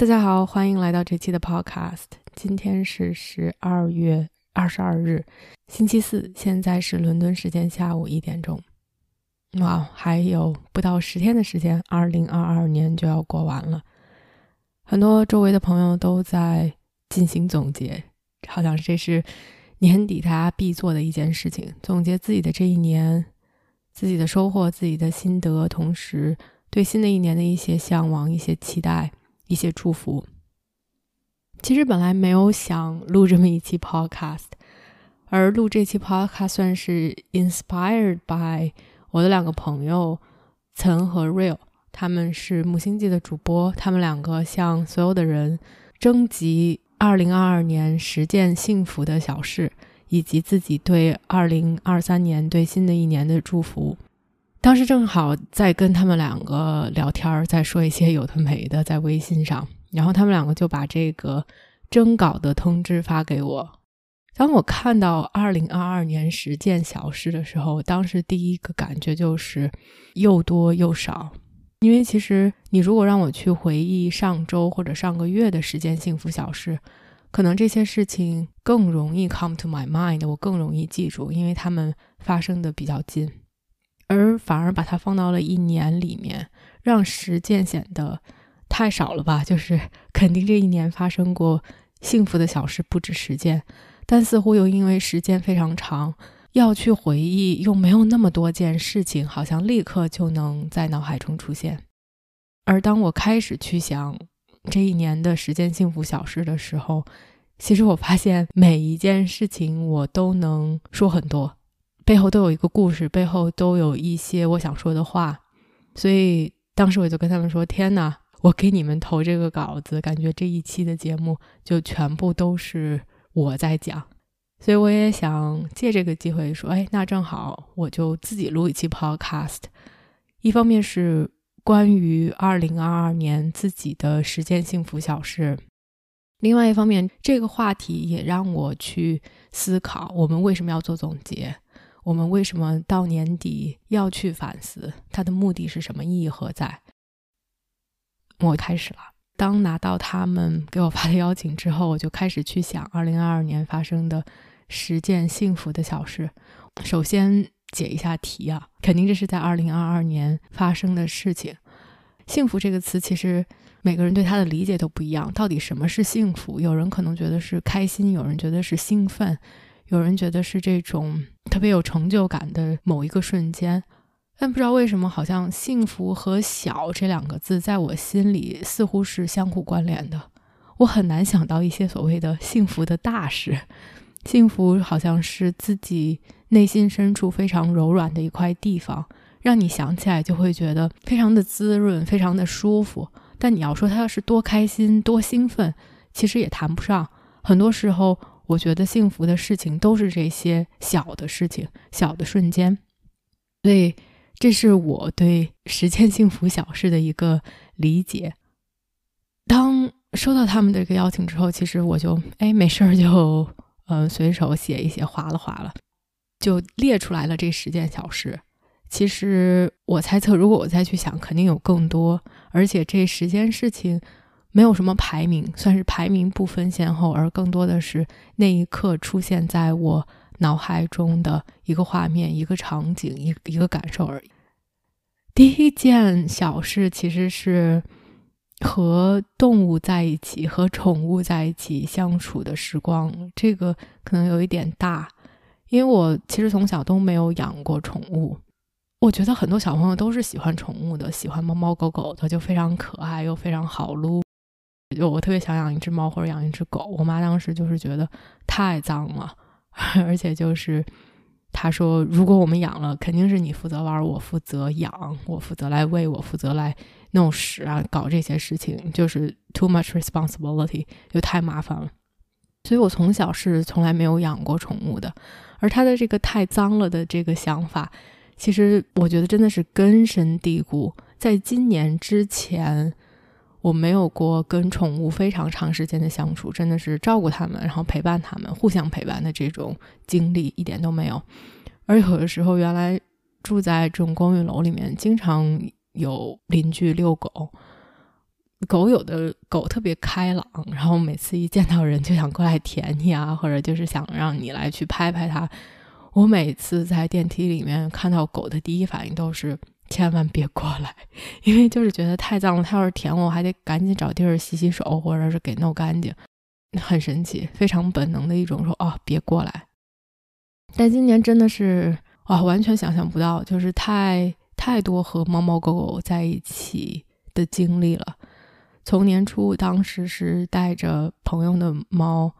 大家好，欢迎来到这期的 Podcast。今天是十二月二十二日，星期四，现在是伦敦时间下午一点钟。哇，还有不到十天的时间，二零二二年就要过完了。很多周围的朋友都在进行总结，好像这是年底大家必做的一件事情，总结自己的这一年，自己的收获，自己的心得，同时对新的一年的一些向往、一些期待。一些祝福。其实本来没有想录这么一期 podcast，而录这期 podcast 算是 inspired by 我的两个朋友岑和 Real，他们是木星记的主播，他们两个向所有的人征集2022年十件幸福的小事，以及自己对2023年对新的一年的祝福。当时正好在跟他们两个聊天，在说一些有的没的，在微信上，然后他们两个就把这个征稿的通知发给我。当我看到二零二二年十件小事的时候，当时第一个感觉就是又多又少。因为其实你如果让我去回忆上周或者上个月的十件幸福小事，可能这些事情更容易 come to my mind，我更容易记住，因为他们发生的比较近。而反而把它放到了一年里面，让时间显得太少了吧？就是肯定这一年发生过幸福的小事不止十件，但似乎又因为时间非常长，要去回忆又没有那么多件事情，好像立刻就能在脑海中出现。而当我开始去想这一年的十件幸福小事的时候，其实我发现每一件事情我都能说很多。背后都有一个故事，背后都有一些我想说的话，所以当时我就跟他们说：“天哪，我给你们投这个稿子，感觉这一期的节目就全部都是我在讲。”所以我也想借这个机会说：“哎，那正好我就自己录一期 Podcast。一方面是关于二零二二年自己的十件幸福小事，另外一方面，这个话题也让我去思考我们为什么要做总结。”我们为什么到年底要去反思？它的目的是什么？意义何在？我开始了。当拿到他们给我发的邀请之后，我就开始去想2022年发生的十件幸福的小事。首先解一下题啊，肯定这是在2022年发生的事情。幸福这个词，其实每个人对它的理解都不一样。到底什么是幸福？有人可能觉得是开心，有人觉得是兴奋。有人觉得是这种特别有成就感的某一个瞬间，但不知道为什么，好像幸福和小这两个字在我心里似乎是相互关联的。我很难想到一些所谓的幸福的大事。幸福好像是自己内心深处非常柔软的一块地方，让你想起来就会觉得非常的滋润，非常的舒服。但你要说它是多开心、多兴奋，其实也谈不上。很多时候。我觉得幸福的事情都是这些小的事情、小的瞬间，所以这是我对实现幸福小事的一个理解。当收到他们的一个邀请之后，其实我就哎没事儿就嗯随手写一写，划了划了，就列出来了这十件小事。其实我猜测，如果我再去想，肯定有更多，而且这十件事情。没有什么排名，算是排名不分先后，而更多的是那一刻出现在我脑海中的一个画面、一个场景、一一个感受而已。第一件小事其实是和动物在一起、和宠物在一起相处的时光。这个可能有一点大，因为我其实从小都没有养过宠物。我觉得很多小朋友都是喜欢宠物的，喜欢猫猫狗狗的，就非常可爱又非常好撸。就我特别想养一只猫或者养一只狗，我妈当时就是觉得太脏了，而且就是她说，如果我们养了，肯定是你负责玩，我负责养，我负责来喂，我负责来弄屎啊，搞这些事情，就是 too much responsibility，就太麻烦了。所以我从小是从来没有养过宠物的。而他的这个太脏了的这个想法，其实我觉得真的是根深蒂固。在今年之前，我没有过跟宠物非常长时间的相处，真的是照顾它们，然后陪伴它们，互相陪伴的这种经历一点都没有。而有的时候，原来住在这种公寓楼里面，经常有邻居遛狗。狗有的狗特别开朗，然后每次一见到人就想过来舔你啊，或者就是想让你来去拍拍它。我每次在电梯里面看到狗的第一反应都是千万别过来，因为就是觉得太脏了。它要是舔我，我还得赶紧找地儿洗洗手，或者是给弄干净。很神奇，非常本能的一种说哦别过来。但今年真的是啊，完全想象不到，就是太太多和猫猫狗狗在一起的经历了。从年初，当时是带着朋友的猫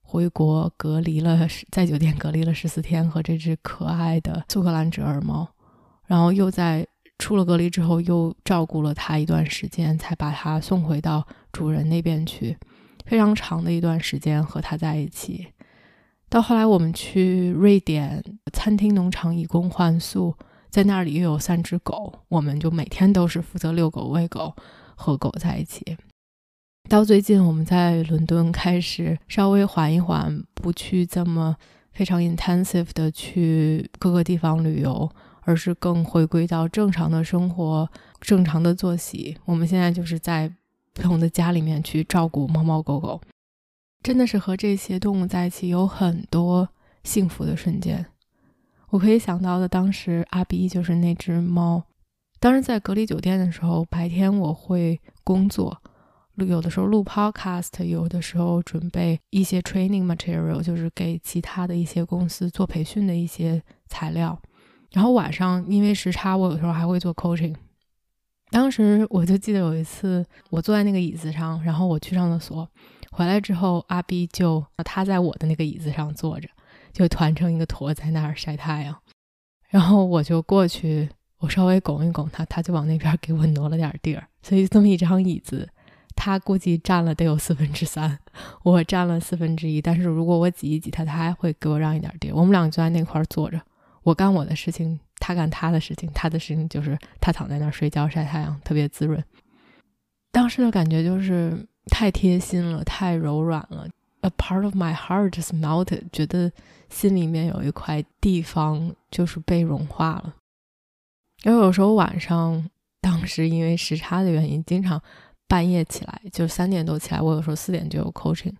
回国隔离了，在酒店隔离了十四天，和这只可爱的苏格兰折耳猫，然后又在出了隔离之后，又照顾了它一段时间，才把它送回到主人那边去，非常长的一段时间和它在一起。到后来，我们去瑞典餐厅农场以工换宿，在那里又有三只狗，我们就每天都是负责遛狗、喂狗。和狗在一起，到最近我们在伦敦开始稍微缓一缓，不去这么非常 intensive 的去各个地方旅游，而是更回归到正常的生活、正常的作息。我们现在就是在不同的家里面去照顾猫猫狗狗，真的是和这些动物在一起有很多幸福的瞬间。我可以想到的，当时阿比就是那只猫。当时在隔离酒店的时候，白天我会工作，有的时候录 podcast，有的时候准备一些 training material，就是给其他的一些公司做培训的一些材料。然后晚上因为时差，我有时候还会做 coaching。当时我就记得有一次，我坐在那个椅子上，然后我去上厕所，回来之后，阿 B 就他在我的那个椅子上坐着，就团成一个坨在那儿晒太阳，然后我就过去。我稍微拱一拱他，他就往那边给我挪了点地儿，所以这么一张椅子，他估计占了得有四分之三，我占了四分之一。但是如果我挤一挤他，他还会给我让一点地儿。我们俩就在那块坐着，我干我的事情，他干他的事情。他的事情就是他躺在那儿睡觉晒太阳，特别滋润。当时的感觉就是太贴心了，太柔软了。A part of my heart just melted，觉得心里面有一块地方就是被融化了。因为有时候晚上，当时因为时差的原因，经常半夜起来，就三点多起来。我有时候四点就有 coaching，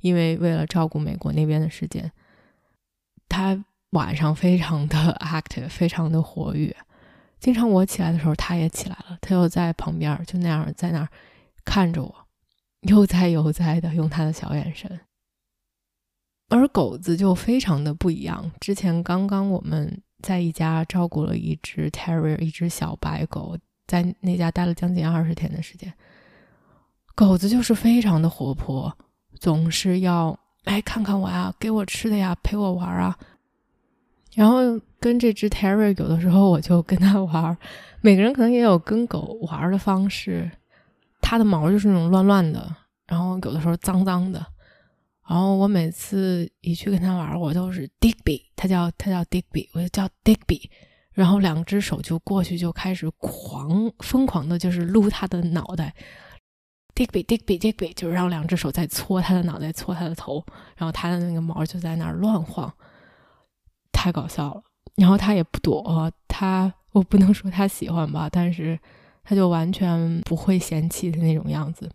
因为为了照顾美国那边的时间，他晚上非常的 active，非常的活跃。经常我起来的时候，他也起来了，他又在旁边就那样在那儿看着我，悠哉悠哉的用他的小眼神。而狗子就非常的不一样，之前刚刚我们。在一家照顾了一只 terrier，一只小白狗，在那家待了将近二十天的时间。狗子就是非常的活泼，总是要来看看我呀，给我吃的呀，陪我玩啊。然后跟这只 Terry 有的时候我就跟他玩，每个人可能也有跟狗玩的方式。它的毛就是那种乱乱的，然后有的时候脏脏的。然后我每次一去跟他玩，我都是 Digby，他叫他叫 Digby，我就叫 Digby，然后两只手就过去就开始狂疯狂的，就是撸他的脑袋，Digby Digby Digby，就是让两只手在搓他的脑袋，搓他的头，然后他的那个毛就在那儿乱晃，太搞笑了。然后他也不躲，他我不能说他喜欢吧，但是他就完全不会嫌弃的那种样子。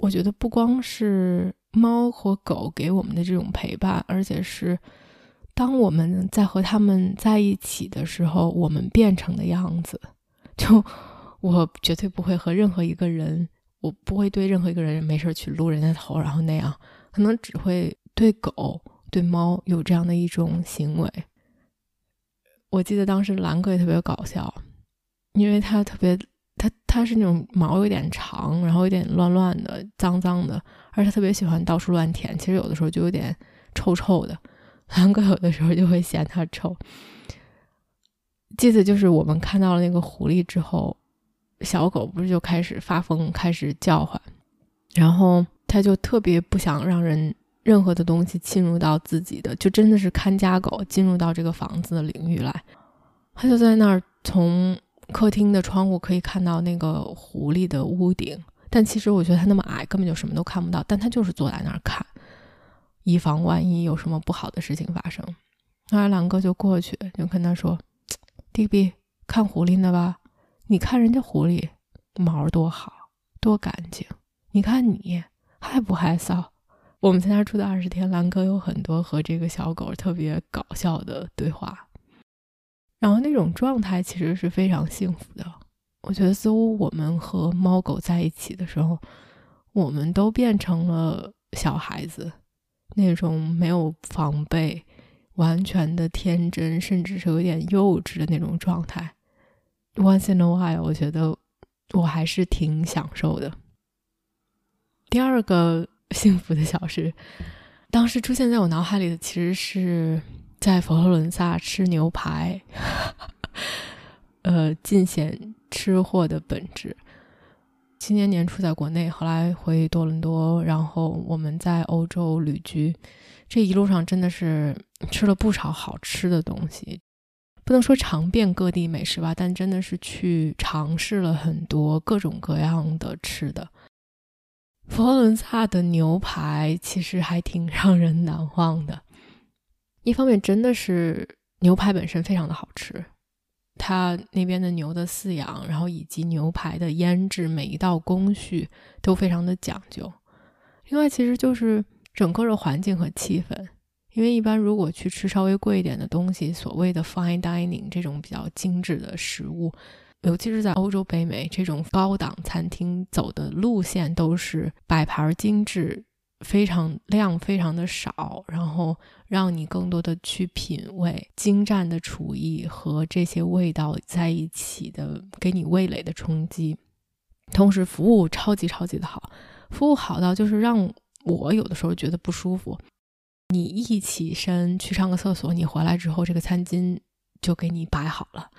我觉得不光是。猫和狗给我们的这种陪伴，而且是当我们在和他们在一起的时候，我们变成的样子。就我绝对不会和任何一个人，我不会对任何一个人没事去撸人家头，然后那样，可能只会对狗、对猫有这样的一种行为。我记得当时兰哥也特别搞笑，因为他特别。他他是那种毛有点长，然后有点乱乱的、脏脏的，而且特别喜欢到处乱舔。其实有的时候就有点臭臭的，韩哥有的时候就会嫌它臭。记得就是我们看到了那个狐狸之后，小狗不是就开始发疯，开始叫唤，然后他就特别不想让人任何的东西侵入到自己的，就真的是看家狗进入到这个房子的领域来。他就在那儿从客厅的窗户可以看到那个狐狸的屋顶，但其实我觉得他那么矮，根本就什么都看不到，但他就是坐在那儿看，以防万一有什么不好的事情发生。后来狼哥就过去，就跟他说：“弟比，看狐狸呢吧？你看人家狐狸毛多好，多干净。你看你害不害臊？”我们在那住的二十天，兰哥有很多和这个小狗特别搞笑的对话。然后那种状态其实是非常幸福的。我觉得似乎我们和猫狗在一起的时候，我们都变成了小孩子，那种没有防备、完全的天真，甚至是有点幼稚的那种状态。Once in a while，我觉得我还是挺享受的。第二个 幸福的小事，当时出现在我脑海里的其实是。在佛罗伦萨吃牛排，呃，尽显吃货的本质。今年年初在国内，后来回多伦多，然后我们在欧洲旅居，这一路上真的是吃了不少好吃的东西。不能说尝遍各地美食吧，但真的是去尝试了很多各种各样的吃的。佛罗伦萨的牛排其实还挺让人难忘的。一方面真的是牛排本身非常的好吃，它那边的牛的饲养，然后以及牛排的腌制，每一道工序都非常的讲究。另外，其实就是整个的环境和气氛，因为一般如果去吃稍微贵一点的东西，所谓的 fine dining 这种比较精致的食物，尤其是在欧洲、北美这种高档餐厅走的路线，都是摆盘精致。非常量非常的少，然后让你更多的去品味精湛的厨艺和这些味道在一起的给你味蕾的冲击，同时服务超级超级的好，服务好到就是让我有的时候觉得不舒服。你一起身去上个厕所，你回来之后这个餐巾就给你摆好了，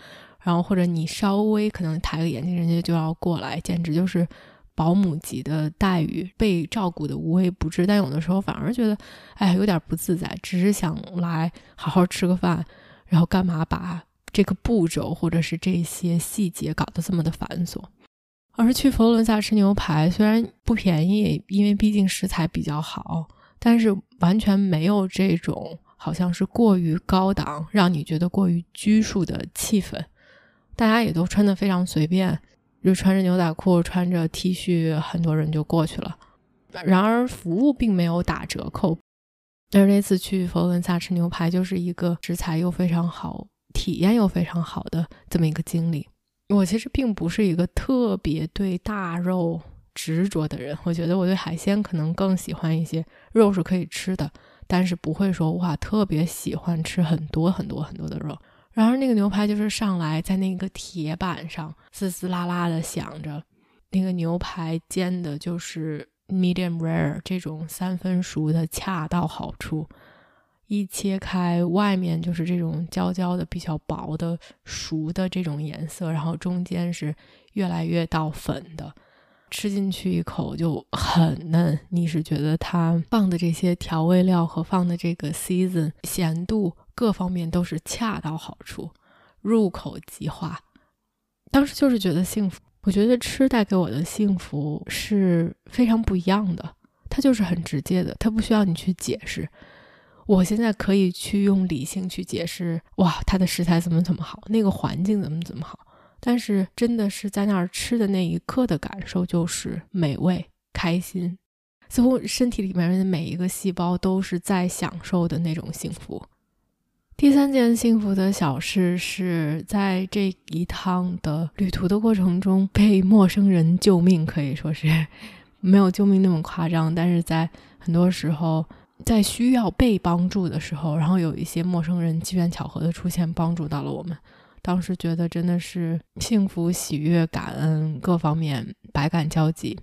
然后或者你稍微可能抬个眼睛，人家就要过来，简直就是。保姆级的待遇，被照顾的无微不至，但有的时候反而觉得，哎，有点不自在，只是想来好好吃个饭，然后干嘛把这个步骤或者是这些细节搞得这么的繁琐？而去佛罗伦萨吃牛排虽然不便宜，因为毕竟食材比较好，但是完全没有这种好像是过于高档，让你觉得过于拘束的气氛，大家也都穿的非常随便。就穿着牛仔裤，穿着 T 恤，很多人就过去了。然而服务并没有打折扣。但是那次去佛罗伦萨吃牛排，就是一个食材又非常好、体验又非常好的这么一个经历。我其实并不是一个特别对大肉执着的人，我觉得我对海鲜可能更喜欢一些肉是可以吃的，但是不会说哇特别喜欢吃很多很多很多的肉。然而那个牛排就是上来在那个铁板上滋滋啦啦的响着，那个牛排煎的就是 medium rare 这种三分熟的恰到好处，一切开外面就是这种焦焦的比较薄的熟的这种颜色，然后中间是越来越到粉的，吃进去一口就很嫩。你是觉得它放的这些调味料和放的这个 season 咸度？各方面都是恰到好处，入口即化。当时就是觉得幸福。我觉得吃带给我的幸福是非常不一样的，它就是很直接的，它不需要你去解释。我现在可以去用理性去解释，哇，它的食材怎么怎么好，那个环境怎么怎么好。但是真的是在那儿吃的那一刻的感受就是美味、开心，似乎身体里面的每一个细胞都是在享受的那种幸福。第三件幸福的小事是在这一趟的旅途的过程中被陌生人救命，可以说是没有救命那么夸张，但是在很多时候，在需要被帮助的时候，然后有一些陌生人机缘巧合的出现，帮助到了我们。当时觉得真的是幸福、喜悦、感恩，各方面百感交集。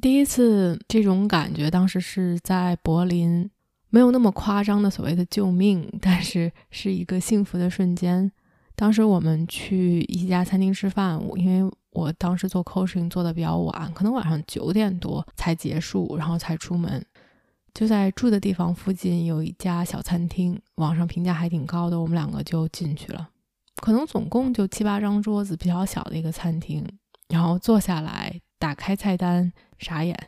第一次这种感觉，当时是在柏林。没有那么夸张的所谓的救命，但是是一个幸福的瞬间。当时我们去一家餐厅吃饭，我因为我当时做 coaching 做的比较晚，可能晚上九点多才结束，然后才出门。就在住的地方附近有一家小餐厅，网上评价还挺高的，我们两个就进去了。可能总共就七八张桌子，比较小的一个餐厅。然后坐下来，打开菜单，傻眼，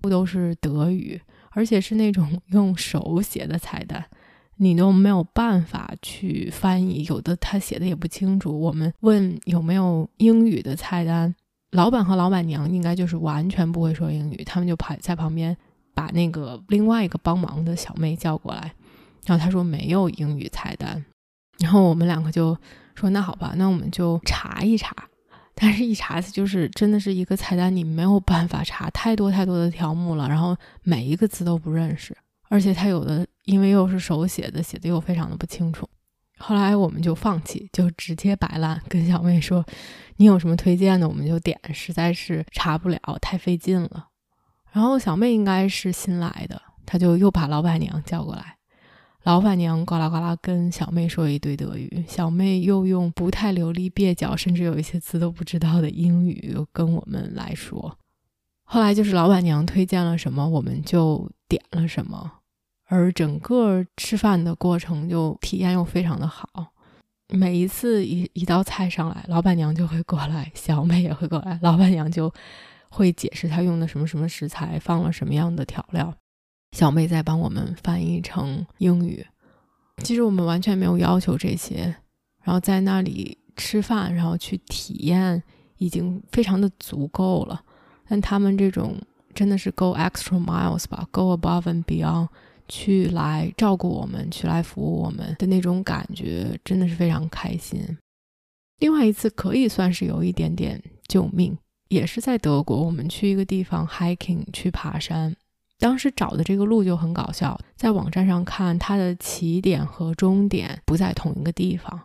不都是德语，而且是那种 用手写的菜单，你都没有办法去翻译，有的他写的也不清楚。我们问有没有英语的菜单，老板和老板娘应该就是完全不会说英语，他们就排在旁边。把那个另外一个帮忙的小妹叫过来，然后她说没有英语菜单，然后我们两个就说那好吧，那我们就查一查。但是，一查就是真的是一个菜单，你没有办法查太多太多的条目了，然后每一个字都不认识，而且他有的因为又是手写的，写的又非常的不清楚。后来我们就放弃，就直接摆烂，跟小妹说：“你有什么推荐的，我们就点。”实在是查不了，太费劲了。然后小妹应该是新来的，她就又把老板娘叫过来。老板娘呱啦呱啦跟小妹说一堆德语，小妹又用不太流利、蹩脚，甚至有一些词都不知道的英语跟我们来说。后来就是老板娘推荐了什么，我们就点了什么，而整个吃饭的过程就体验又非常的好。每一次一一道菜上来，老板娘就会过来，小妹也会过来，老板娘就。会解释她用的什么什么食材，放了什么样的调料。小妹在帮我们翻译成英语。其实我们完全没有要求这些，然后在那里吃饭，然后去体验，已经非常的足够了。但他们这种真的是 go extra miles 吧，go above and beyond，去来照顾我们，去来服务我们的那种感觉，真的是非常开心。另外一次可以算是有一点点救命。也是在德国，我们去一个地方 hiking 去爬山，当时找的这个路就很搞笑，在网站上看它的起点和终点不在同一个地方，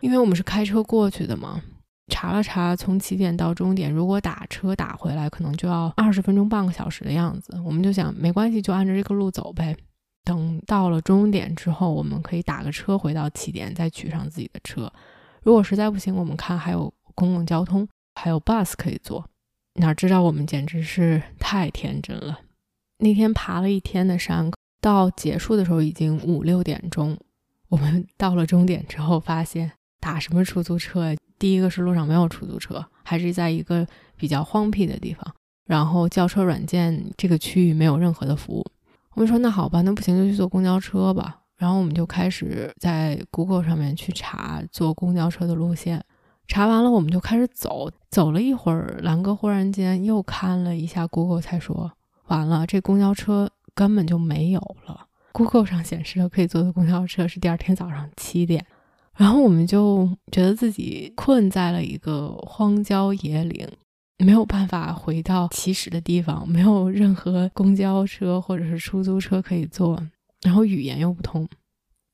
因为我们是开车过去的嘛。查了查，从起点到终点，如果打车打回来，可能就要二十分钟半个小时的样子。我们就想没关系，就按照这个路走呗。等到了终点之后，我们可以打个车回到起点，再取上自己的车。如果实在不行，我们看还有公共交通。还有 bus 可以坐，哪知道我们简直是太天真了。那天爬了一天的山，到结束的时候已经五六点钟。我们到了终点之后，发现打什么出租车？第一个是路上没有出租车，还是在一个比较荒僻的地方。然后叫车软件这个区域没有任何的服务。我们说那好吧，那不行就去坐公交车吧。然后我们就开始在 Google 上面去查坐公交车的路线。查完了，我们就开始走。走了一会儿，兰哥忽然间又看了一下 Google，才说：“完了，这公交车根本就没有了。Google 上显示的可以坐的公交车是第二天早上七点。”然后我们就觉得自己困在了一个荒郊野岭，没有办法回到起始的地方，没有任何公交车或者是出租车可以坐，然后语言又不通。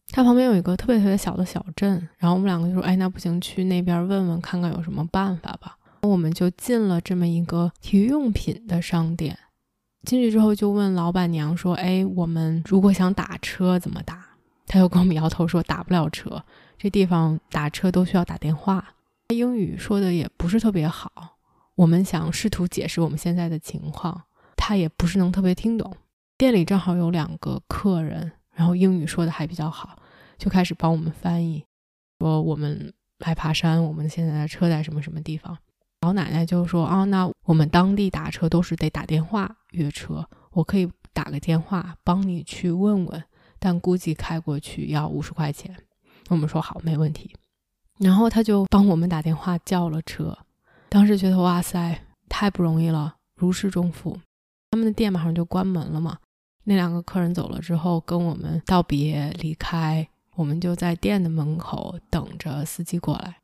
它旁边有一个特别特别小的小镇，然后我们两个就说：“哎，那不行，去那边问问看看有什么办法吧。”我们就进了这么一个体育用品的商店。进去之后就问老板娘说：“哎，我们如果想打车怎么打？”他就跟我们摇头说：“打不了车，这地方打车都需要打电话。”英语说的也不是特别好。我们想试图解释我们现在的情况，他也不是能特别听懂。店里正好有两个客人。然后英语说的还比较好，就开始帮我们翻译，说我们来爬山，我们现在的车在什么什么地方。老奶奶就说：“啊，那我们当地打车都是得打电话约车，我可以打个电话帮你去问问，但估计开过去要五十块钱。”我们说好，没问题。然后他就帮我们打电话叫了车，当时觉得哇塞，太不容易了，如释重负。他们的店马上就关门了嘛。那两个客人走了之后，跟我们道别离开，我们就在店的门口等着司机过来。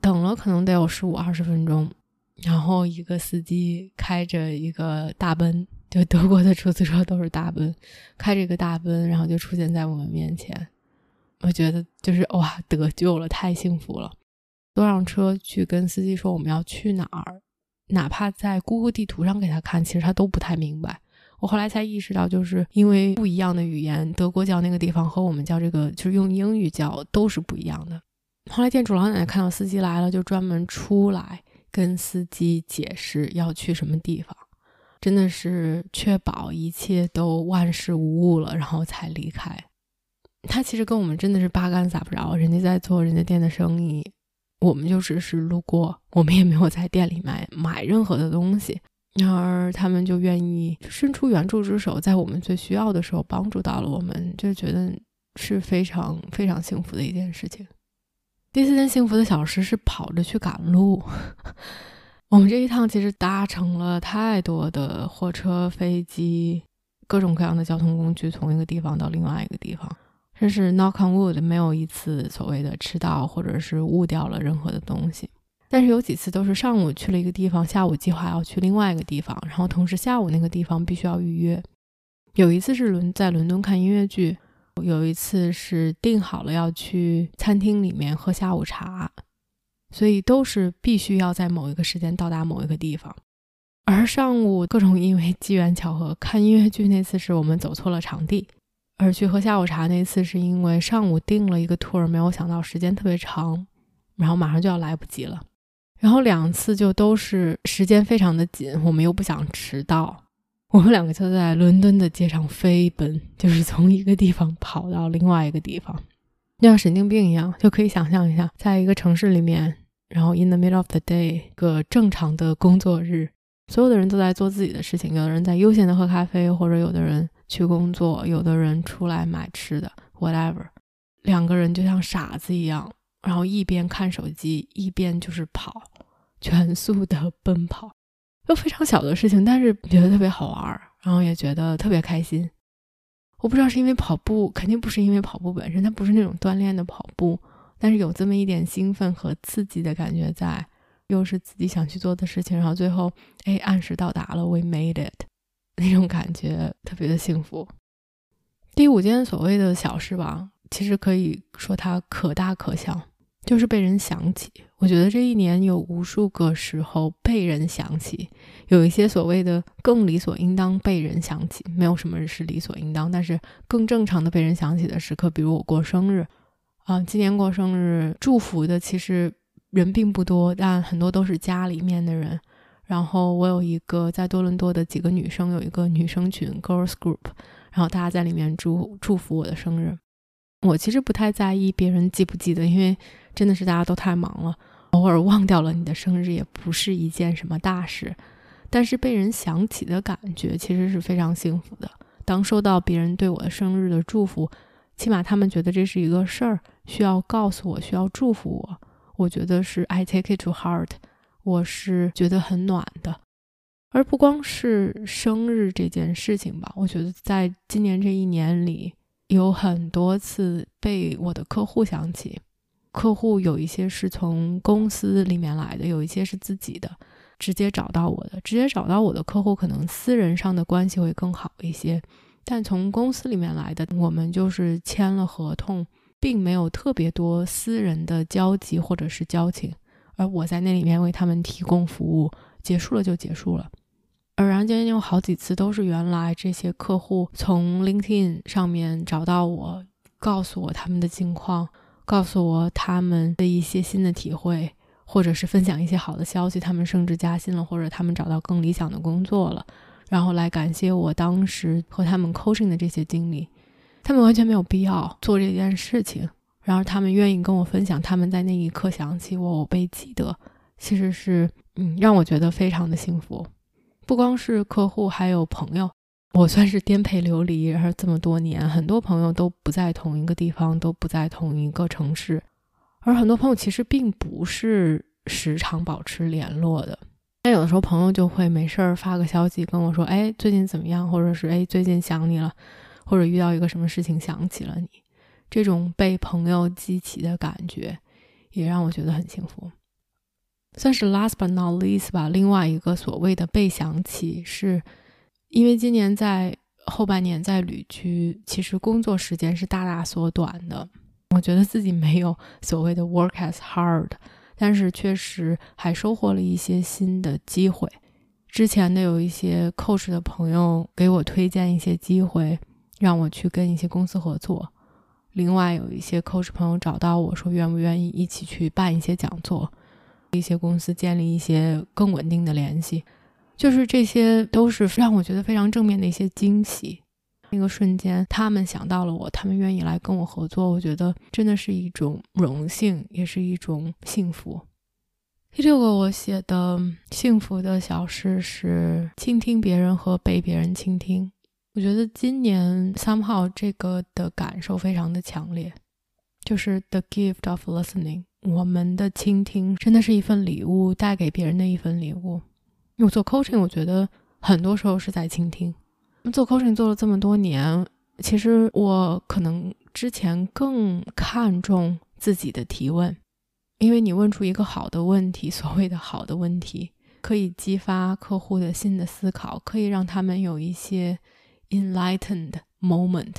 等了可能得有十五二十分钟，然后一个司机开着一个大奔，就德国的出租车都是大奔，开着一个大奔，然后就出现在我们面前。我觉得就是哇，得救了，太幸福了。坐上车去跟司机说我们要去哪儿，哪怕在 Google 地图上给他看，其实他都不太明白。我后来才意识到，就是因为不一样的语言，德国叫那个地方和我们叫这个，就是用英语叫都是不一样的。后来店主老奶奶看到司机来了，就专门出来跟司机解释要去什么地方，真的是确保一切都万事无误了，然后才离开。他其实跟我们真的是八竿子打不着，人家在做人家店的生意，我们就只是路过，我们也没有在店里买买任何的东西。然而他们就愿意伸出援助之手，在我们最需要的时候帮助到了我们，就觉得是非常非常幸福的一件事情。第四件幸福的小事是跑着去赶路。我们这一趟其实搭乘了太多的火车、飞机，各种各样的交通工具，从一个地方到另外一个地方。真是 knock on wood，没有一次所谓的迟到或者是误掉了任何的东西。但是有几次都是上午去了一个地方，下午计划要去另外一个地方，然后同时下午那个地方必须要预约。有一次是伦在伦敦看音乐剧，有一次是定好了要去餐厅里面喝下午茶，所以都是必须要在某一个时间到达某一个地方。而上午各种因为机缘巧合看音乐剧那次是我们走错了场地，而去喝下午茶那次是因为上午订了一个 tour，没有想到时间特别长，然后马上就要来不及了。然后两次就都是时间非常的紧，我们又不想迟到，我们两个就在伦敦的街上飞奔，就是从一个地方跑到另外一个地方，就像神经病一样，就可以想象一下，在一个城市里面，然后 in the middle of the day，个正常的工作日，所有的人都在做自己的事情，有的人在悠闲的喝咖啡，或者有的人去工作，有的人出来买吃的，whatever，两个人就像傻子一样。然后一边看手机，一边就是跑，全速的奔跑，又非常小的事情，但是觉得特别好玩，然后也觉得特别开心。我不知道是因为跑步，肯定不是因为跑步本身，它不是那种锻炼的跑步，但是有这么一点兴奋和刺激的感觉在，又是自己想去做的事情，然后最后哎按时到达了，we made it，那种感觉特别的幸福。第五件所谓的小事吧，其实可以说它可大可小。就是被人想起，我觉得这一年有无数个时候被人想起，有一些所谓的更理所应当被人想起，没有什么是理所应当，但是更正常的被人想起的时刻，比如我过生日，啊，今年过生日祝福的其实人并不多，但很多都是家里面的人。然后我有一个在多伦多的几个女生有一个女生群 girls group，然后大家在里面祝祝福我的生日。我其实不太在意别人记不记得，因为真的是大家都太忙了，偶尔忘掉了你的生日也不是一件什么大事。但是被人想起的感觉其实是非常幸福的。当收到别人对我的生日的祝福，起码他们觉得这是一个事儿，需要告诉我，需要祝福我。我觉得是 I take it to heart，我是觉得很暖的。而不光是生日这件事情吧，我觉得在今年这一年里。有很多次被我的客户想起，客户有一些是从公司里面来的，有一些是自己的，直接找到我的。直接找到我的客户，可能私人上的关系会更好一些，但从公司里面来的，我们就是签了合同，并没有特别多私人的交集或者是交情，而我在那里面为他们提供服务，结束了就结束了。而然间有好几次都是原来这些客户从 LinkedIn 上面找到我，告诉我他们的近况，告诉我他们的一些新的体会，或者是分享一些好的消息，他们升职加薪了，或者他们找到更理想的工作了，然后来感谢我当时和他们 coaching 的这些经历。他们完全没有必要做这件事情，然而他们愿意跟我分享他们在那一刻想起我，我被记得，其实是嗯让我觉得非常的幸福。不光是客户，还有朋友。我算是颠沛流离，然后这么多年，很多朋友都不在同一个地方，都不在同一个城市。而很多朋友其实并不是时常保持联络的。但有的时候，朋友就会没事儿发个消息跟我说：“哎，最近怎么样？”或者是“哎，最近想你了。”或者遇到一个什么事情想起了你。这种被朋友激起的感觉，也让我觉得很幸福。算是 last but not least 吧。另外一个所谓的被想起，是因为今年在后半年在旅居，其实工作时间是大大缩短的。我觉得自己没有所谓的 work as hard，但是确实还收获了一些新的机会。之前的有一些 coach 的朋友给我推荐一些机会，让我去跟一些公司合作。另外有一些 coach 朋友找到我说，愿不愿意一起去办一些讲座，一些公司建立一些更稳定的联系，就是这些都是让我觉得非常正面的一些惊喜。那个瞬间，他们想到了我，他们愿意来跟我合作，我觉得真的是一种荣幸，也是一种幸福。第六个我写的幸福的小事是倾听别人和被别人倾听。我觉得今年 somehow 这个的感受非常的强烈，就是 the gift of listening。我们的倾听真的是一份礼物，带给别人的一份礼物。我做 coaching，我觉得很多时候是在倾听。做 coaching 做了这么多年，其实我可能之前更看重自己的提问。因为你问出一个好的问题，所谓的好的问题，可以激发客户的新的思考，可以让他们有一些 enlightened moment，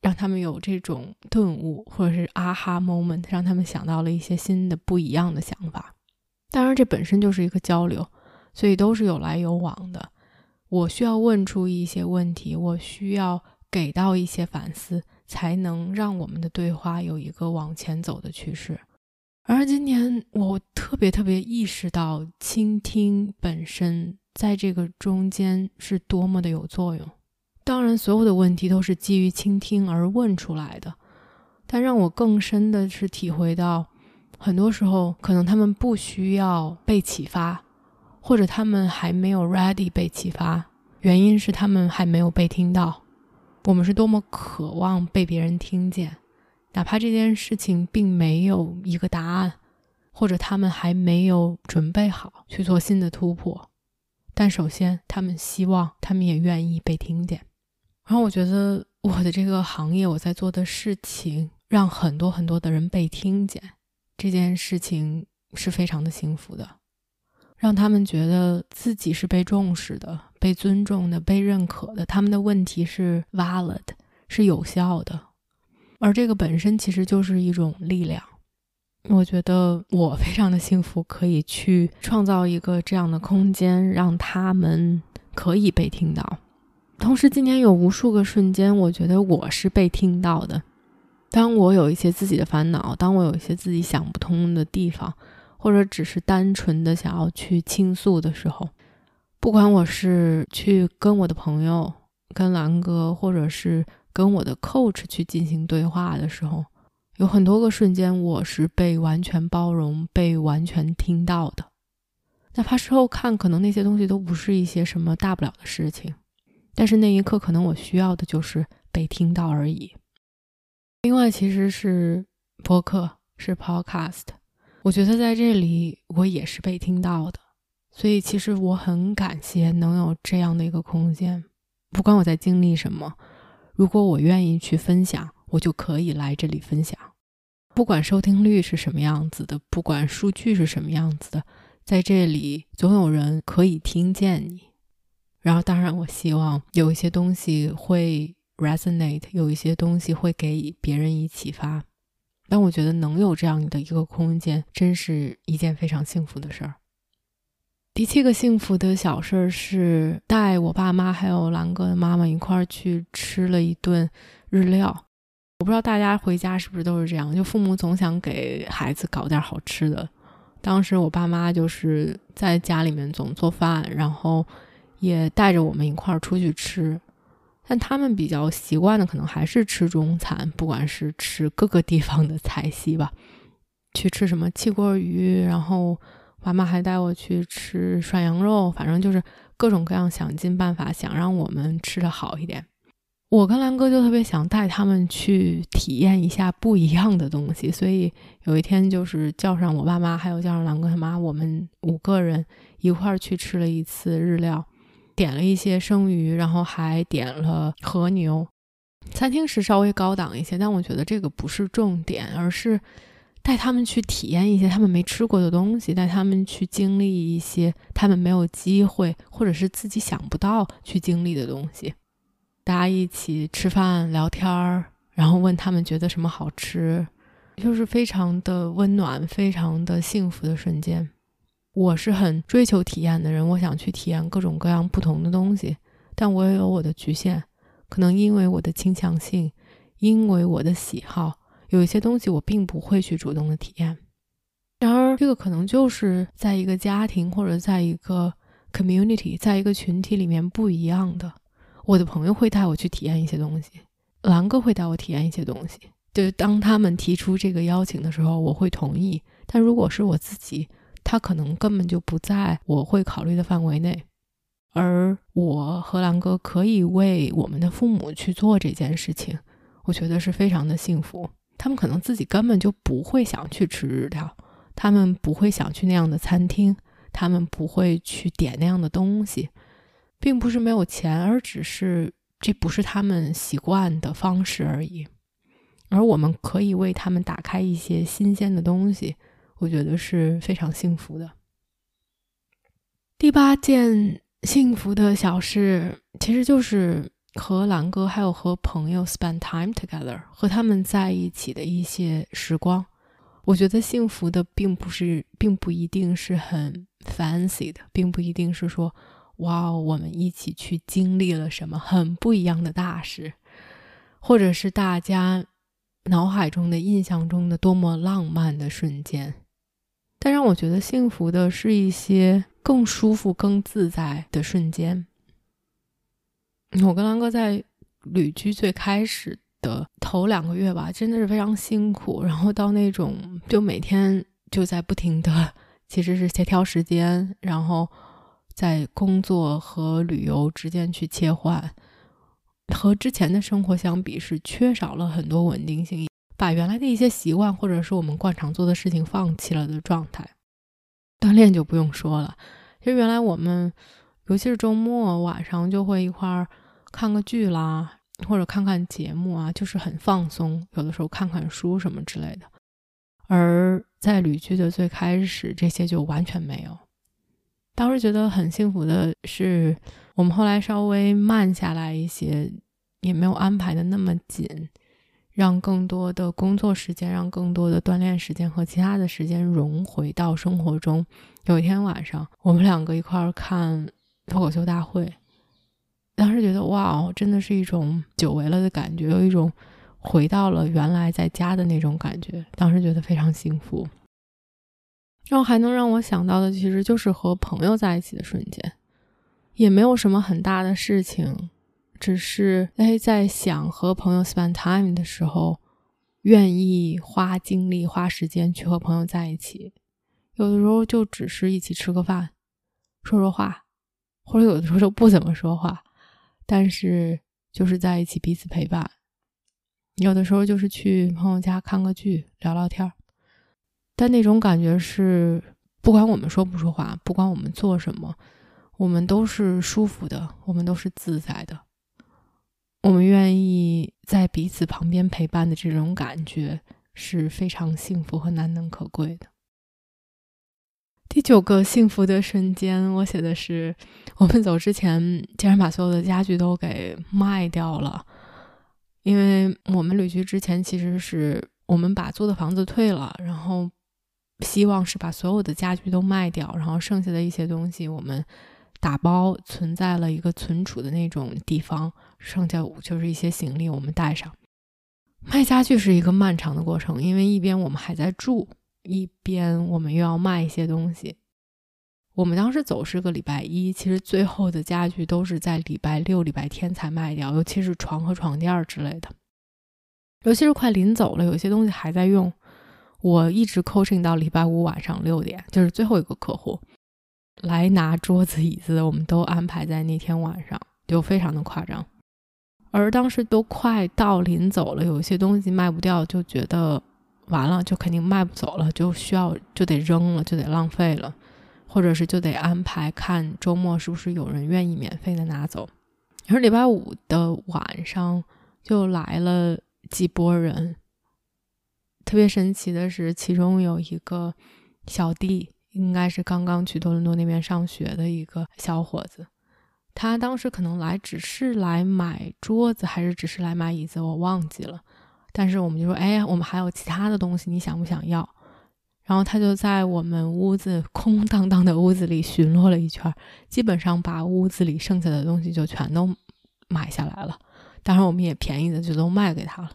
让他们有这种顿悟或者是 aha moment，让他们想到了一些新的不一样的想法。当然，这本身就是一个交流，所以都是有来有往的。我需要问出一些问题，我需要给到一些反思，才能让我们的对话有一个往前走的趋势。而今年，我特别特别意识到，倾听本身在这个中间是多么的有作用。当然，所有的问题都是基于倾听而问出来的，但让我更深的是体会到，很多时候可能他们不需要被启发，或者他们还没有 ready 被启发，原因是他们还没有被听到。我们是多么渴望被别人听见。哪怕这件事情并没有一个答案，或者他们还没有准备好去做新的突破，但首先他们希望，他们也愿意被听见。然后我觉得我的这个行业，我在做的事情，让很多很多的人被听见，这件事情是非常的幸福的，让他们觉得自己是被重视的、被尊重的、被认可的，他们的问题是 valid，是有效的。而这个本身其实就是一种力量，我觉得我非常的幸福，可以去创造一个这样的空间，让他们可以被听到。同时，今年有无数个瞬间，我觉得我是被听到的。当我有一些自己的烦恼，当我有一些自己想不通的地方，或者只是单纯的想要去倾诉的时候，不管我是去跟我的朋友、跟蓝哥，或者是。跟我的 coach 去进行对话的时候，有很多个瞬间，我是被完全包容、被完全听到的。哪怕事后看，可能那些东西都不是一些什么大不了的事情，但是那一刻，可能我需要的就是被听到而已。另外，其实是播客，是 podcast，我觉得在这里我也是被听到的，所以其实我很感谢能有这样的一个空间，不管我在经历什么。如果我愿意去分享，我就可以来这里分享。不管收听率是什么样子的，不管数据是什么样子的，在这里总有人可以听见你。然后，当然，我希望有一些东西会 resonate，有一些东西会给别人以启发。但我觉得能有这样的一个空间，真是一件非常幸福的事儿。第七个幸福的小事儿是带我爸妈还有兰哥的妈妈一块儿去吃了一顿日料。我不知道大家回家是不是都是这样，就父母总想给孩子搞点好吃的。当时我爸妈就是在家里面总做饭，然后也带着我们一块儿出去吃。但他们比较习惯的可能还是吃中餐，不管是吃各个地方的菜系吧，去吃什么汽锅鱼，然后。爸妈还带我去吃涮羊肉，反正就是各种各样，想尽办法想让我们吃的好一点。我跟兰哥就特别想带他们去体验一下不一样的东西，所以有一天就是叫上我爸妈，还有叫上兰哥他妈，我们五个人一块儿去吃了一次日料，点了一些生鱼，然后还点了和牛。餐厅是稍微高档一些，但我觉得这个不是重点，而是。带他们去体验一些他们没吃过的东西，带他们去经历一些他们没有机会或者是自己想不到去经历的东西。大家一起吃饭聊天儿，然后问他们觉得什么好吃，就是非常的温暖、非常的幸福的瞬间。我是很追求体验的人，我想去体验各种各样不同的东西，但我也有我的局限，可能因为我的倾向性。因为我的喜好，有一些东西我并不会去主动的体验。然而，这个可能就是在一个家庭或者在一个 community，在一个群体里面不一样的。我的朋友会带我去体验一些东西，兰哥会带我体验一些东西。就是当他们提出这个邀请的时候，我会同意。但如果是我自己，他可能根本就不在我会考虑的范围内。而我和兰哥可以为我们的父母去做这件事情，我觉得是非常的幸福。他们可能自己根本就不会想去吃日料。他们不会想去那样的餐厅，他们不会去点那样的东西，并不是没有钱，而只是这不是他们习惯的方式而已。而我们可以为他们打开一些新鲜的东西，我觉得是非常幸福的。第八件幸福的小事，其实就是和兰哥还有和朋友 spend time together，和他们在一起的一些时光。我觉得幸福的并不是，并不一定是很 fancy 的，并不一定是说，哇，我们一起去经历了什么很不一样的大事，或者是大家脑海中的印象中的多么浪漫的瞬间。但让我觉得幸福的是一些更舒服、更自在的瞬间。我跟狼哥在旅居最开始。的头两个月吧，真的是非常辛苦。然后到那种就每天就在不停的，其实是协调时间，然后在工作和旅游之间去切换。和之前的生活相比，是缺少了很多稳定性，把原来的一些习惯或者是我们惯常做的事情放弃了的状态。锻炼就不用说了，其实原来我们，尤其是周末晚上就会一块儿看个剧啦。或者看看节目啊，就是很放松。有的时候看看书什么之类的。而在旅居的最开始，这些就完全没有。当时觉得很幸福的是，我们后来稍微慢下来一些，也没有安排的那么紧，让更多的工作时间、让更多的锻炼时间和其他的时间融回到生活中。有一天晚上，我们两个一块儿看脱口秀大会。当时觉得哇哦，真的是一种久违了的感觉，有一种回到了原来在家的那种感觉。当时觉得非常幸福。然后还能让我想到的，其实就是和朋友在一起的瞬间，也没有什么很大的事情，只是哎，在想和朋友 spend time 的时候，愿意花精力、花时间去和朋友在一起。有的时候就只是一起吃个饭，说说话，或者有的时候就不怎么说话。但是就是在一起彼此陪伴，有的时候就是去朋友家看个剧聊聊天儿，但那种感觉是不管我们说不说话，不管我们做什么，我们都是舒服的，我们都是自在的，我们愿意在彼此旁边陪伴的这种感觉是非常幸福和难能可贵的。第九个幸福的瞬间，我写的是 我们走之前，竟然把所有的家具都给卖掉了。因为我们旅居之前，其实是我们把租的房子退了，然后希望是把所有的家具都卖掉，然后剩下的一些东西我们打包存在了一个存储的那种地方，剩下就是一些行李我们带上。卖家具是一个漫长的过程，因为一边我们还在住。一边我们又要卖一些东西，我们当时走是个礼拜一，其实最后的家具都是在礼拜六、礼拜天才卖掉，尤其是床和床垫之类的。尤其是快临走了，有些东西还在用，我一直 coaching 到礼拜五晚上六点，就是最后一个客户来拿桌子椅子，我们都安排在那天晚上，就非常的夸张。而当时都快到临走了，有些东西卖不掉，就觉得。完了就肯定卖不走了，就需要就得扔了，就得浪费了，或者是就得安排看周末是不是有人愿意免费的拿走。而礼拜五的晚上就来了几波人，特别神奇的是，其中有一个小弟，应该是刚刚去多伦多那边上学的一个小伙子，他当时可能来只是来买桌子，还是只是来买椅子，我忘记了。但是我们就说，哎，我们还有其他的东西，你想不想要？然后他就在我们屋子空荡荡的屋子里巡逻了一圈，基本上把屋子里剩下的东西就全都买下来了。当然，我们也便宜的就都卖给他了。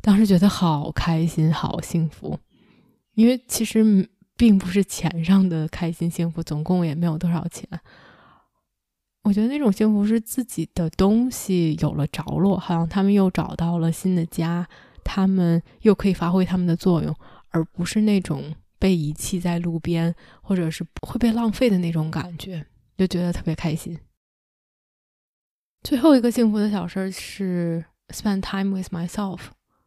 当时觉得好开心，好幸福，因为其实并不是钱上的开心幸福，总共也没有多少钱。我觉得那种幸福是自己的东西有了着落，好像他们又找到了新的家，他们又可以发挥他们的作用，而不是那种被遗弃在路边或者是会被浪费的那种感觉，就觉得特别开心。最后一个幸福的小事儿是 spend time with myself，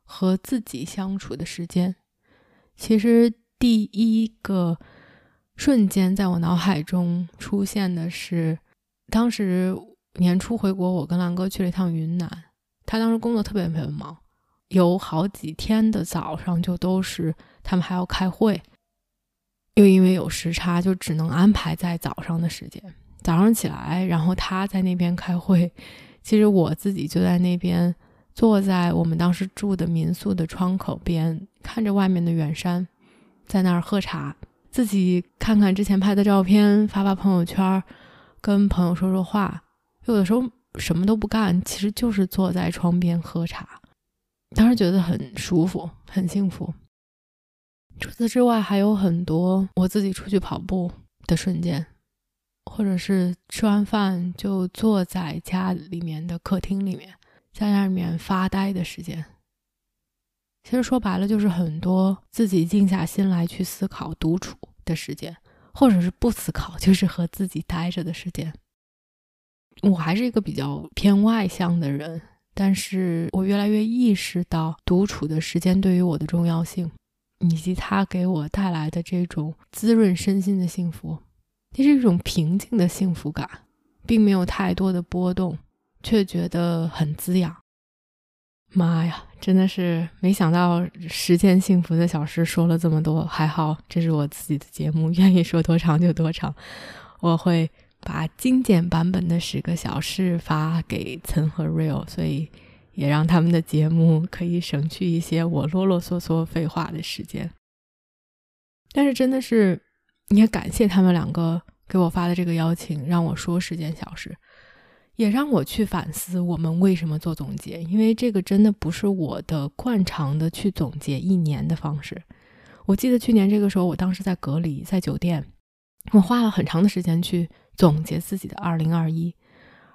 和自己相处的时间。其实第一个瞬间在我脑海中出现的是。当时年初回国，我跟兰哥去了一趟云南。他当时工作特别特别忙，有好几天的早上就都是他们还要开会，又因为有时差，就只能安排在早上的时间。早上起来，然后他在那边开会，其实我自己就在那边坐在我们当时住的民宿的窗口边，看着外面的远山，在那儿喝茶，自己看看之前拍的照片，发发朋友圈。跟朋友说说话，有的时候什么都不干，其实就是坐在窗边喝茶，当时觉得很舒服，很幸福。除此之外，还有很多我自己出去跑步的瞬间，或者是吃完饭就坐在家里面的客厅里面，在那里面发呆的时间。其实说白了，就是很多自己静下心来去思考、独处的时间。或者是不思考，就是和自己待着的时间。我还是一个比较偏外向的人，但是我越来越意识到独处的时间对于我的重要性，以及它给我带来的这种滋润身心的幸福。这是一种平静的幸福感，并没有太多的波动，却觉得很滋养。妈呀，真的是没想到十件幸福的小事说了这么多，还好这是我自己的节目，愿意说多长就多长。我会把精简版本的十个小事发给岑和 Real，所以也让他们的节目可以省去一些我啰啰嗦嗦废话的时间。但是真的是也感谢他们两个给我发的这个邀请，让我说十件小事。也让我去反思我们为什么做总结，因为这个真的不是我的惯常的去总结一年的方式。我记得去年这个时候，我当时在隔离，在酒店，我花了很长的时间去总结自己的二零二一，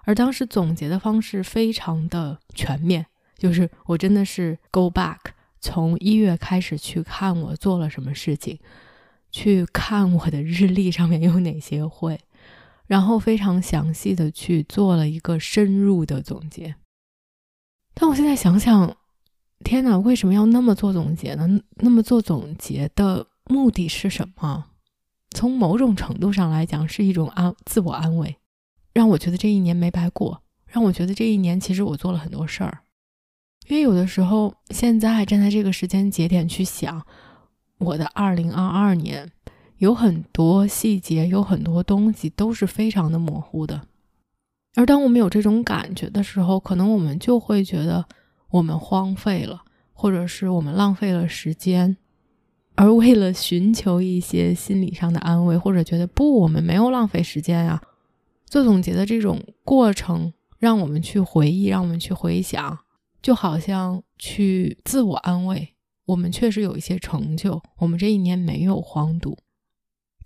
而当时总结的方式非常的全面，就是我真的是 go back，从一月开始去看我做了什么事情，去看我的日历上面有哪些会。然后非常详细的去做了一个深入的总结，但我现在想想，天哪，为什么要那么做总结呢？那么做总结的目的是什么？从某种程度上来讲，是一种安自我安慰，让我觉得这一年没白过，让我觉得这一年其实我做了很多事儿。因为有的时候，现在站在这个时间节点去想我的二零二二年。有很多细节，有很多东西都是非常的模糊的。而当我们有这种感觉的时候，可能我们就会觉得我们荒废了，或者是我们浪费了时间。而为了寻求一些心理上的安慰，或者觉得不，我们没有浪费时间啊，做总结的这种过程，让我们去回忆，让我们去回想，就好像去自我安慰，我们确实有一些成就，我们这一年没有荒度。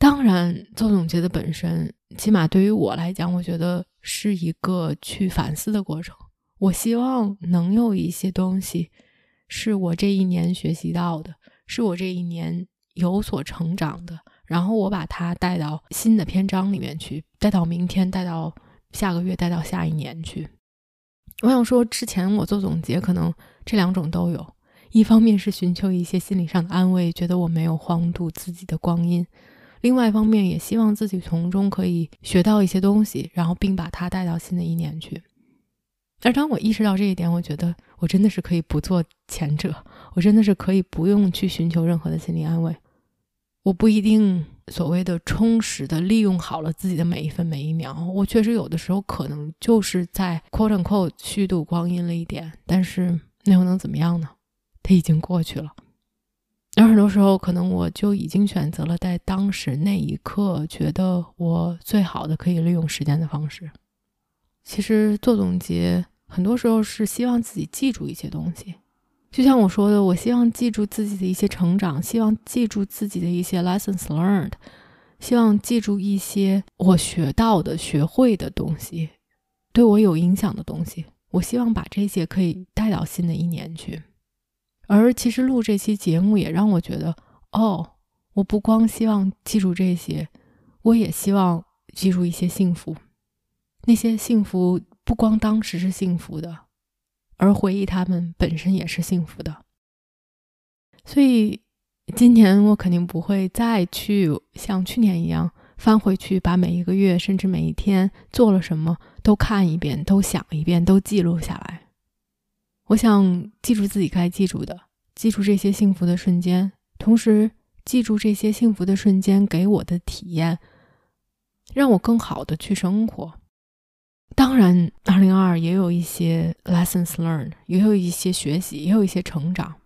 当然，做总结的本身，起码对于我来讲，我觉得是一个去反思的过程。我希望能有一些东西，是我这一年学习到的，是我这一年有所成长的，然后我把它带到新的篇章里面去，带到明天，带到下个月，带到下一年去。我想说，之前我做总结，可能这两种都有，一方面是寻求一些心理上的安慰，觉得我没有荒度自己的光阴。另外一方面，也希望自己从中可以学到一些东西，然后并把它带到新的一年去。而当我意识到这一点，我觉得我真的是可以不做前者，我真的是可以不用去寻求任何的心理安慰。我不一定所谓的充实的利用好了自己的每一分每一秒，我确实有的时候可能就是在 quote unquote 虚度光阴了一点，但是那又能怎么样呢？它已经过去了。有很多时候，可能我就已经选择了在当时那一刻觉得我最好的可以利用时间的方式。其实做总结，很多时候是希望自己记住一些东西，就像我说的，我希望记住自己的一些成长，希望记住自己的一些 lessons learned，希望记住一些我学到的、学会的东西，对我有影响的东西。我希望把这些可以带到新的一年去。而其实录这期节目也让我觉得，哦，我不光希望记住这些，我也希望记住一些幸福。那些幸福不光当时是幸福的。而回忆他们本身也是幸福的，所以今年我肯定不会再去像去年一样翻回去，把每一个月甚至每一天做了什么都看一遍，都想一遍，都记录下来。我想记住自己该记住的，记住这些幸福的瞬间，同时记住这些幸福的瞬间给我的体验，让我更好的去生活。当然，二零二二也有一些 lessons learned，也有一些学习，也有一些成长。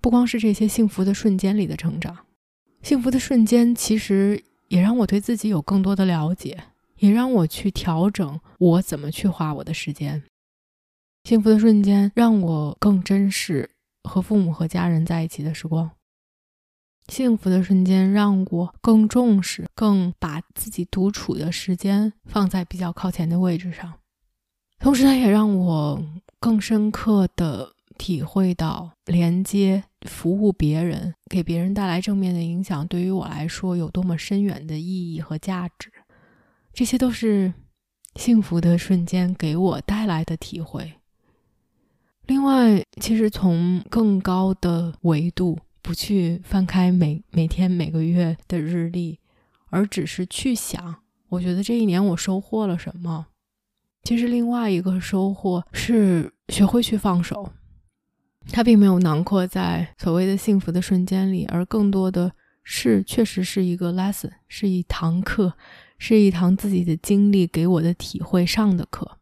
不光是这些幸福的瞬间里的成长，幸福的瞬间其实也让我对自己有更多的了解，也让我去调整我怎么去花我的时间。幸福的瞬间让我更珍视和父母和家人在一起的时光。幸福的瞬间让我更重视，更把自己独处的时间放在比较靠前的位置上。同时，它也让我更深刻的体会到，连接、服务别人、给别人带来正面的影响，对于我来说有多么深远的意义和价值。这些都是幸福的瞬间给我带来的体会。另外，其实从更高的维度。不去翻开每每天每个月的日历，而只是去想，我觉得这一年我收获了什么。其实另外一个收获是学会去放手，它并没有囊括在所谓的幸福的瞬间里，而更多的是确实是一个 lesson，是一堂课，是一堂自己的经历给我的体会上的课。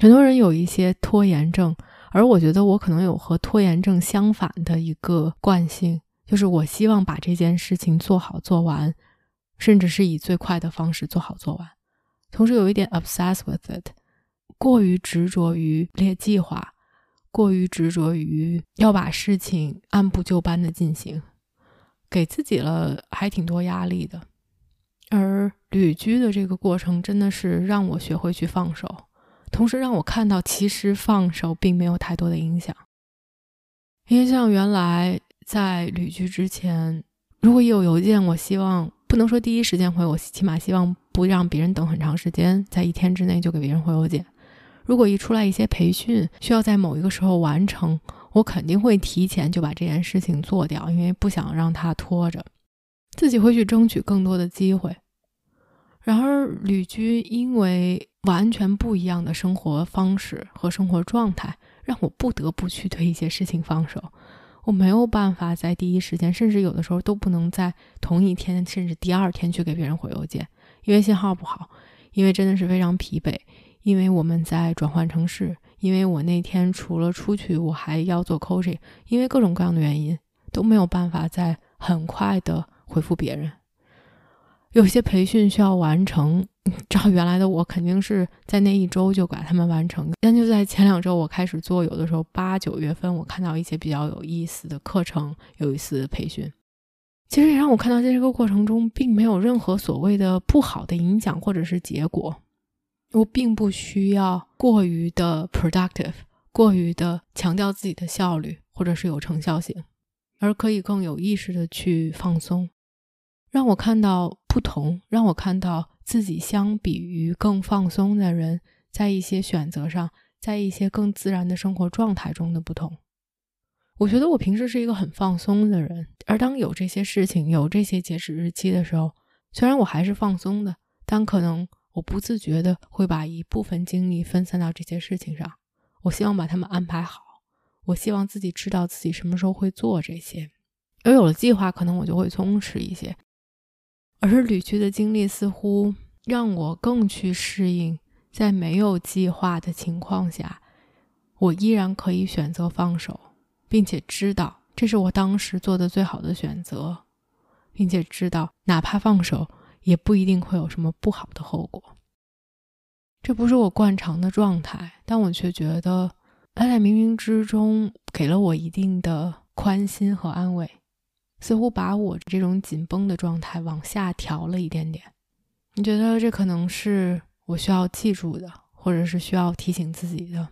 很多人有一些拖延症。而我觉得我可能有和拖延症相反的一个惯性，就是我希望把这件事情做好做完，甚至是以最快的方式做好做完。同时有一点 obsessed with it，过于执着于列计划，过于执着于要把事情按部就班的进行，给自己了还挺多压力的。而旅居的这个过程真的是让我学会去放手。同时让我看到，其实放手并没有太多的影响。因为像原来在旅居之前，如果有邮件，我希望不能说第一时间回，我起码希望不让别人等很长时间，在一天之内就给别人回邮件。如果一出来一些培训需要在某一个时候完成，我肯定会提前就把这件事情做掉，因为不想让它拖着，自己会去争取更多的机会。然而旅居，因为完全不一样的生活方式和生活状态，让我不得不去对一些事情放手。我没有办法在第一时间，甚至有的时候都不能在同一天，甚至第二天去给别人回邮件，因为信号不好，因为真的是非常疲惫，因为我们在转换城市，因为我那天除了出去，我还要做 coaching，因为各种各样的原因都没有办法在很快的回复别人。有些培训需要完成，照原来的我肯定是在那一周就把他们完成。但就在前两周，我开始做，有的时候八九月份，我看到一些比较有意思的课程，有一次培训，其实也让我看到，在这个过程中，并没有任何所谓的不好的影响或者是结果。我并不需要过于的 productive，过于的强调自己的效率或者是有成效性，而可以更有意识的去放松。让我看到不同，让我看到自己相比于更放松的人，在一些选择上，在一些更自然的生活状态中的不同。我觉得我平时是一个很放松的人，而当有这些事情、有这些截止日期的时候，虽然我还是放松的，但可能我不自觉的会把一部分精力分散到这些事情上。我希望把他们安排好，我希望自己知道自己什么时候会做这些，而有了计划，可能我就会松弛一些。而是旅居的经历似乎让我更去适应，在没有计划的情况下，我依然可以选择放手，并且知道这是我当时做的最好的选择，并且知道哪怕放手也不一定会有什么不好的后果。这不是我惯常的状态，但我却觉得而在冥冥之中给了我一定的宽心和安慰，似乎把我这种紧绷的状态往下调了一点点。你觉得这可能是我需要记住的，或者是需要提醒自己的？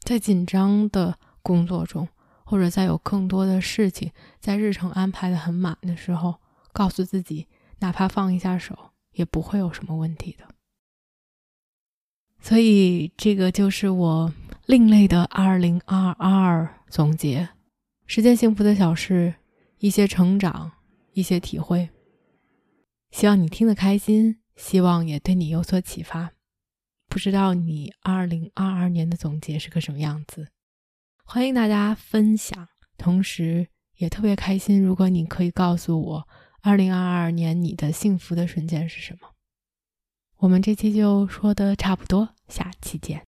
在紧张的工作中，或者在有更多的事情在日程安排的很满的时候，告诉自己，哪怕放一下手，也不会有什么问题的。所以，这个就是我另类的二零二二总结：十件幸福的小事，一些成长，一些体会。希望你听得开心，希望也对你有所启发。不知道你二零二二年的总结是个什么样子？欢迎大家分享，同时也特别开心，如果你可以告诉我二零二二年你的幸福的瞬间是什么。我们这期就说的差不多，下期见。